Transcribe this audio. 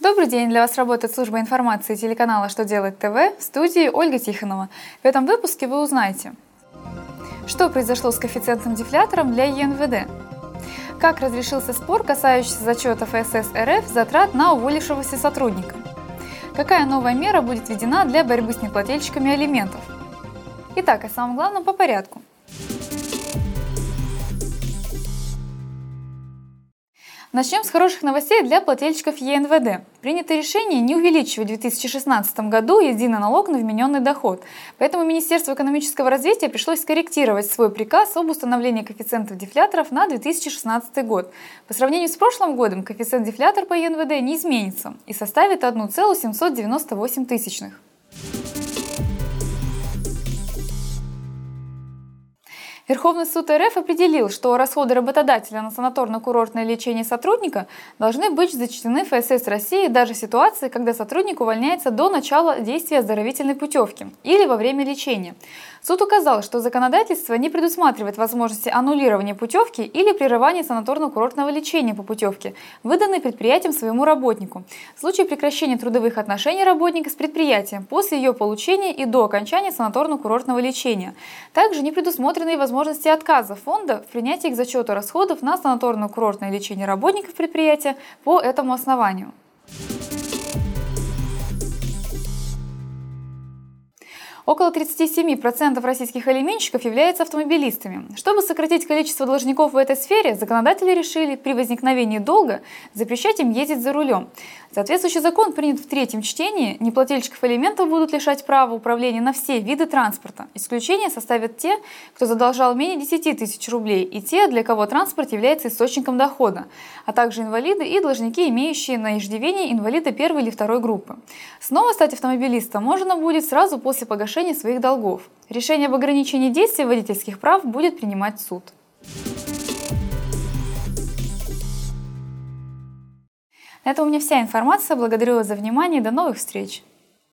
Добрый день! Для вас работает служба информации телеканала «Что делает ТВ» в студии Ольга Тихонова. В этом выпуске вы узнаете, что произошло с коэффициентным дефлятором для ЕНВД, как разрешился спор, касающийся зачетов СС РФ затрат на уволившегося сотрудника, какая новая мера будет введена для борьбы с неплательщиками алиментов. Итак, о самом главном по порядку. Начнем с хороших новостей для плательщиков ЕНВД. Принято решение не увеличивать в 2016 году единый налог на вмененный доход. Поэтому Министерству экономического развития пришлось скорректировать свой приказ об установлении коэффициентов дефляторов на 2016 год. По сравнению с прошлым годом коэффициент дефлятор по ЕНВД не изменится и составит 1,798 тысячных. Верховный суд РФ определил, что расходы работодателя на санаторно-курортное лечение сотрудника должны быть зачтены ФСС России даже в ситуации, когда сотрудник увольняется до начала действия оздоровительной путевки или во время лечения. Суд указал, что законодательство не предусматривает возможности аннулирования путевки или прерывания санаторно-курортного лечения по путевке, выданной предприятием своему работнику, в случае прекращения трудовых отношений работника с предприятием после ее получения и до окончания санаторно-курортного лечения. Также не предусмотрены возможности возможности отказа фонда в принятии к зачету расходов на санаторно-курортное лечение работников предприятия по этому основанию. Около 37% российских алименщиков являются автомобилистами. Чтобы сократить количество должников в этой сфере, законодатели решили при возникновении долга запрещать им ездить за рулем. Соответствующий закон принят в третьем чтении. Неплательщиков алиментов будут лишать права управления на все виды транспорта. Исключение составят те, кто задолжал менее 10 тысяч рублей, и те, для кого транспорт является источником дохода, а также инвалиды и должники, имеющие на иждивении инвалида первой или второй группы. Снова стать автомобилистом можно будет сразу после погашения погашения своих долгов. Решение об ограничении действия водительских прав будет принимать суд. На этом у меня вся информация. Благодарю вас за внимание до новых встреч!